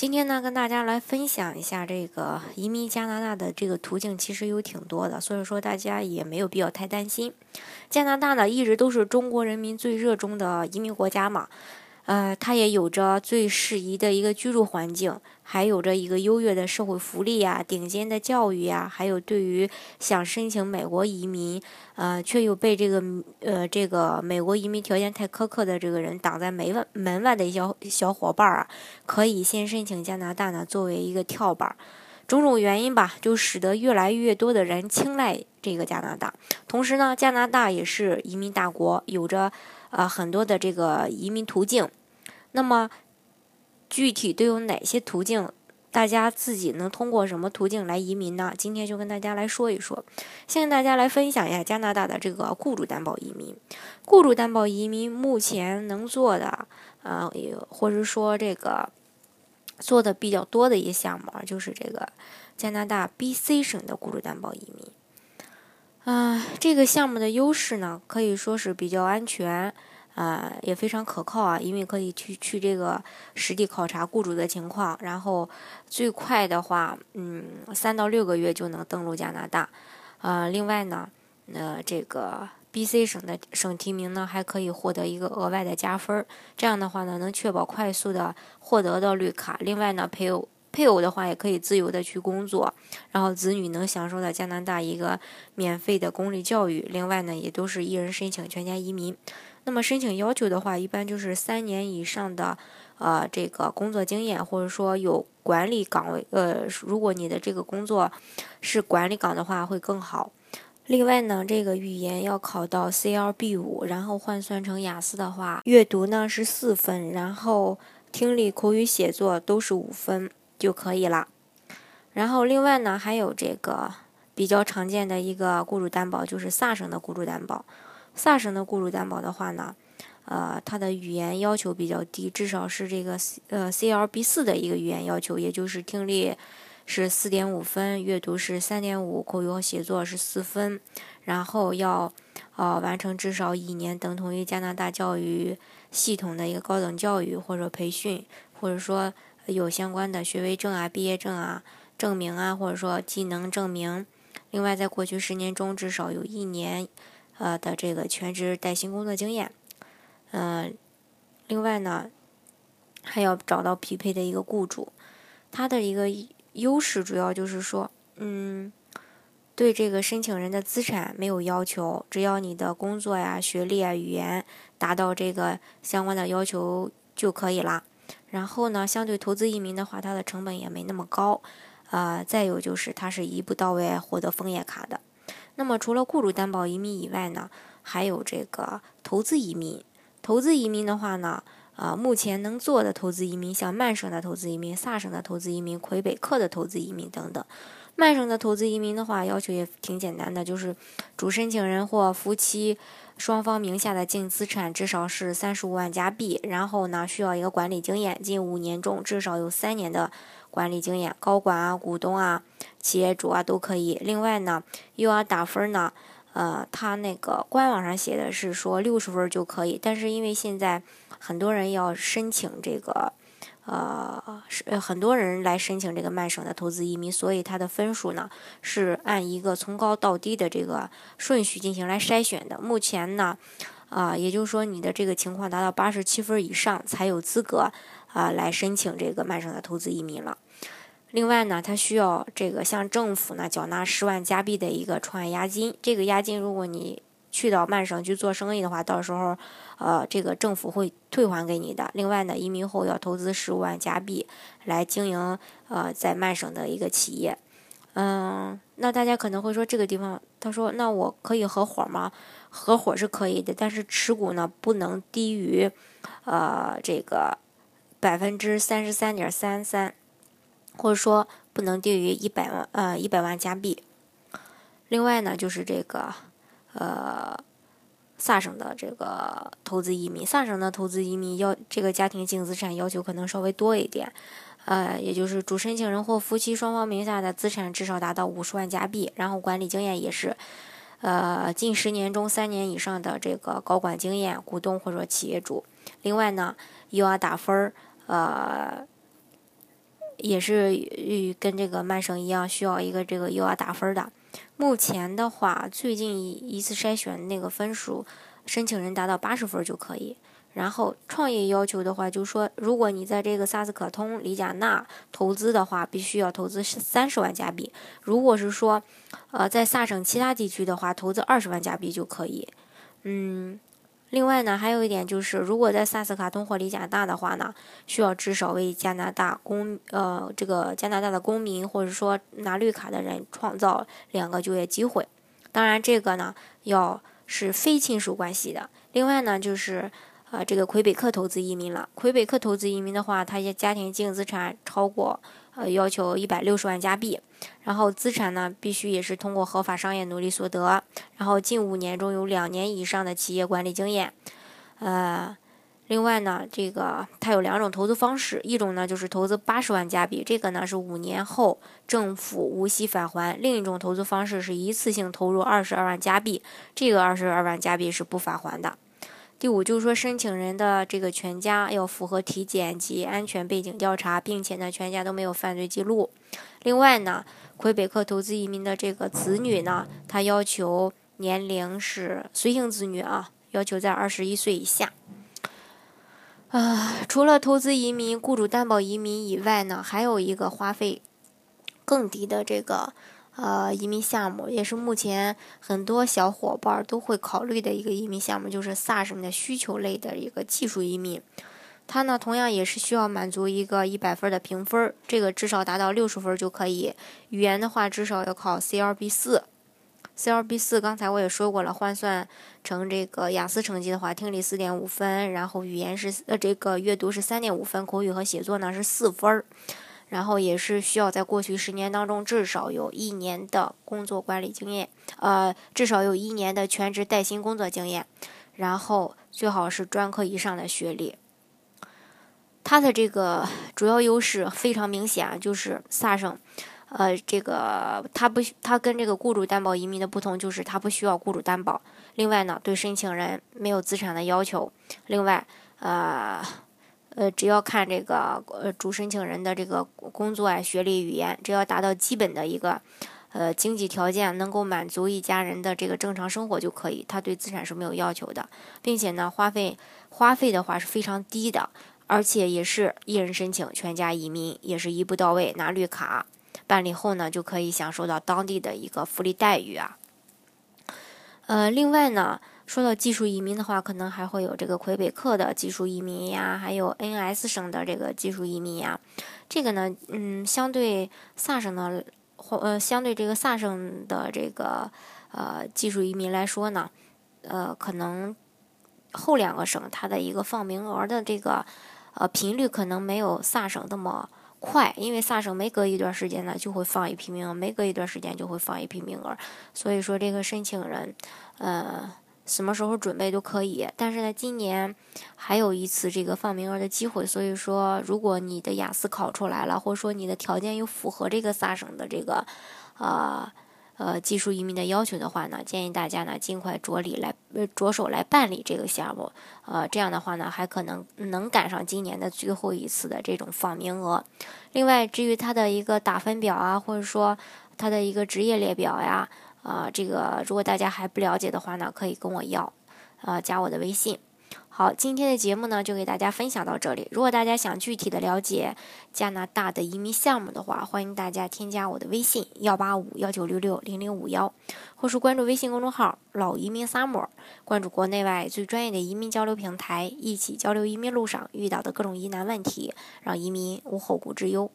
今天呢，跟大家来分享一下这个移民加拿大的这个途径，其实有挺多的，所以说大家也没有必要太担心。加拿大呢，一直都是中国人民最热衷的移民国家嘛。呃，它也有着最适宜的一个居住环境，还有着一个优越的社会福利呀、顶尖的教育呀，还有对于想申请美国移民，呃，却又被这个呃这个美国移民条件太苛刻的这个人挡在门外门外的一小小伙伴啊，可以先申请加拿大呢，作为一个跳板。种种原因吧，就使得越来越多的人青睐这个加拿大。同时呢，加拿大也是移民大国，有着呃很多的这个移民途径。那么，具体都有哪些途径？大家自己能通过什么途径来移民呢？今天就跟大家来说一说。先跟大家来分享一下加拿大的这个雇主担保移民。雇主担保移民目前能做的，呃，或者说这个做的比较多的一些项目，就是这个加拿大 BC 省的雇主担保移民。啊，这个项目的优势呢，可以说是比较安全。啊，也非常可靠啊，因为可以去去这个实地考察雇主的情况，然后最快的话，嗯，三到六个月就能登陆加拿大。呃，另外呢，呃，这个 B.C 省的省提名呢，还可以获得一个额外的加分儿，这样的话呢，能确保快速的获得到绿卡。另外呢，配偶配偶的话也可以自由的去工作，然后子女能享受到加拿大一个免费的公立教育。另外呢，也都是一人申请全家移民。那么申请要求的话，一般就是三年以上的，呃，这个工作经验，或者说有管理岗位，呃，如果你的这个工作是管理岗的话，会更好。另外呢，这个语言要考到 CLB 五，然后换算成雅思的话，阅读呢是四分，然后听力、口语、写作都是五分就可以了。然后另外呢，还有这个比较常见的一个雇主担保，就是萨省的雇主担保。萨省的雇主担保的话呢，呃，它的语言要求比较低，至少是这个呃 CLB 四的一个语言要求，也就是听力是四点五分，阅读是三点五，口语和写作是四分，然后要呃完成至少一年等同于加拿大教育系统的一个高等教育或者培训，或者说有相关的学位证啊、毕业证啊、证明啊，或者说技能证明。另外，在过去十年中至少有一年。呃的这个全职带薪工作经验，嗯，另外呢，还要找到匹配的一个雇主，他的一个优势主要就是说，嗯，对这个申请人的资产没有要求，只要你的工作呀、学历啊、语言达到这个相关的要求就可以啦。然后呢，相对投资移民的话，它的成本也没那么高，呃，再有就是它是一步到位获得枫叶卡的。那么除了雇主担保移民以外呢，还有这个投资移民。投资移民的话呢，呃，目前能做的投资移民，像曼省的投资移民、萨省的投资移民、魁北克的投资移民等等。曼省的投资移民的话，要求也挺简单的，就是主申请人或夫妻双方名下的净资产至少是三十五万加币，然后呢，需要一个管理经验，近五年中至少有三年的管理经验，高管啊、股东啊。企业主啊都可以。另外呢，又要打分呢，呃，他那个官网上写的是说六十分就可以。但是因为现在很多人要申请这个，呃，是很多人来申请这个曼省的投资移民，所以他的分数呢是按一个从高到低的这个顺序进行来筛选的。目前呢，啊，也就是说你的这个情况达到八十七分以上才有资格啊来申请这个曼省的投资移民了。另外呢，他需要这个向政府呢缴纳十万加币的一个创业押金。这个押金，如果你去到曼省去做生意的话，到时候，呃，这个政府会退还给你的。另外呢，移民后要投资十五万加币来经营呃在曼省的一个企业。嗯，那大家可能会说这个地方，他说那我可以合伙吗？合伙是可以的，但是持股呢不能低于呃这个百分之三十三点三三。或者说不能低于一百万，呃，一百万加币。另外呢，就是这个呃，萨省的这个投资移民，萨省的投资移民要这个家庭净资产要求可能稍微多一点，呃，也就是主申请人或夫妻双方名下的资产至少达到五十万加币，然后管理经验也是。呃，近十年中三年以上的这个高管经验，股东或者企业主。另外呢，又要打分儿，呃，也是与跟这个曼省一样，需要一个这个又要打分的。目前的话，最近一次筛选那个分数，申请人达到八十分就可以。然后创业要求的话，就是说，如果你在这个萨斯可通、里贾纳投资的话，必须要投资三十万加币。如果是说，呃，在萨省其他地区的话，投资二十万加币就可以。嗯，另外呢，还有一点就是，如果在萨斯卡通或里贾纳的话呢，需要至少为加拿大公呃这个加拿大的公民或者说拿绿卡的人创造两个就业机会。当然，这个呢要是非亲属关系的。另外呢，就是。啊，这个魁北克投资移民了。魁北克投资移民的话，他家庭净资产超过呃要求一百六十万加币，然后资产呢必须也是通过合法商业努力所得，然后近五年中有两年以上的企业管理经验。呃，另外呢，这个它有两种投资方式，一种呢就是投资八十万加币，这个呢是五年后政府无息返还；另一种投资方式是一次性投入二十二万加币，这个二十二万加币是不返还的。第五就是说，申请人的这个全家要符合体检及安全背景调查，并且呢，全家都没有犯罪记录。另外呢，魁北克投资移民的这个子女呢，他要求年龄是随行子女啊，要求在二十一岁以下。啊，除了投资移民、雇主担保移民以外呢，还有一个花费更低的这个。呃，移民项目也是目前很多小伙伴都会考虑的一个移民项目，就是萨省的需求类的一个技术移民。它呢，同样也是需要满足一个一百分的评分，这个至少达到六十分就可以。语言的话，至少要考 CLB 四。CLB 四刚才我也说过了，换算成这个雅思成绩的话，听力四点五分，然后语言是呃这个阅读是三点五分，口语和写作呢是四分儿。然后也是需要在过去十年当中至少有一年的工作管理经验，呃，至少有一年的全职带薪工作经验，然后最好是专科以上的学历。它的这个主要优势非常明显，就是萨省，呃，这个它不，它跟这个雇主担保移民的不同，就是它不需要雇主担保。另外呢，对申请人没有资产的要求。另外，呃。只要看这个呃主申请人的这个工作啊、学历、语言，只要达到基本的一个呃经济条件，能够满足一家人的这个正常生活就可以。他对资产是没有要求的，并且呢，花费花费的话是非常低的，而且也是一人申请全家移民，也是一步到位，拿绿卡办理后呢，就可以享受到当地的一个福利待遇啊。呃，另外呢。说到技术移民的话，可能还会有这个魁北克的技术移民呀，还有 N.S 省的这个技术移民呀。这个呢，嗯，相对萨省的，或呃，相对这个萨省的这个呃技术移民来说呢，呃，可能后两个省它的一个放名额的这个呃频率可能没有萨省那么快，因为萨省每隔一段时间呢就会放一批名额，每隔一段时间就会放一批名额，所以说这个申请人，呃。什么时候准备都可以，但是呢，今年还有一次这个放名额的机会，所以说，如果你的雅思考出来了，或者说你的条件又符合这个萨省的这个，呃呃技术移民的要求的话呢，建议大家呢尽快着力来着手来办理这个项目，呃，这样的话呢，还可能能赶上今年的最后一次的这种放名额。另外，至于它的一个打分表啊，或者说它的一个职业列表呀。啊这个如果大家还不了解的话呢，可以跟我要，呃，加我的微信。好，今天的节目呢就给大家分享到这里。如果大家想具体的了解加拿大的移民项目的话，欢迎大家添加我的微信幺八五幺九六六零零五幺，或是关注微信公众号“老移民 summer”，关注国内外最专业的移民交流平台，一起交流移民路上遇到的各种疑难问题，让移民无后顾之忧。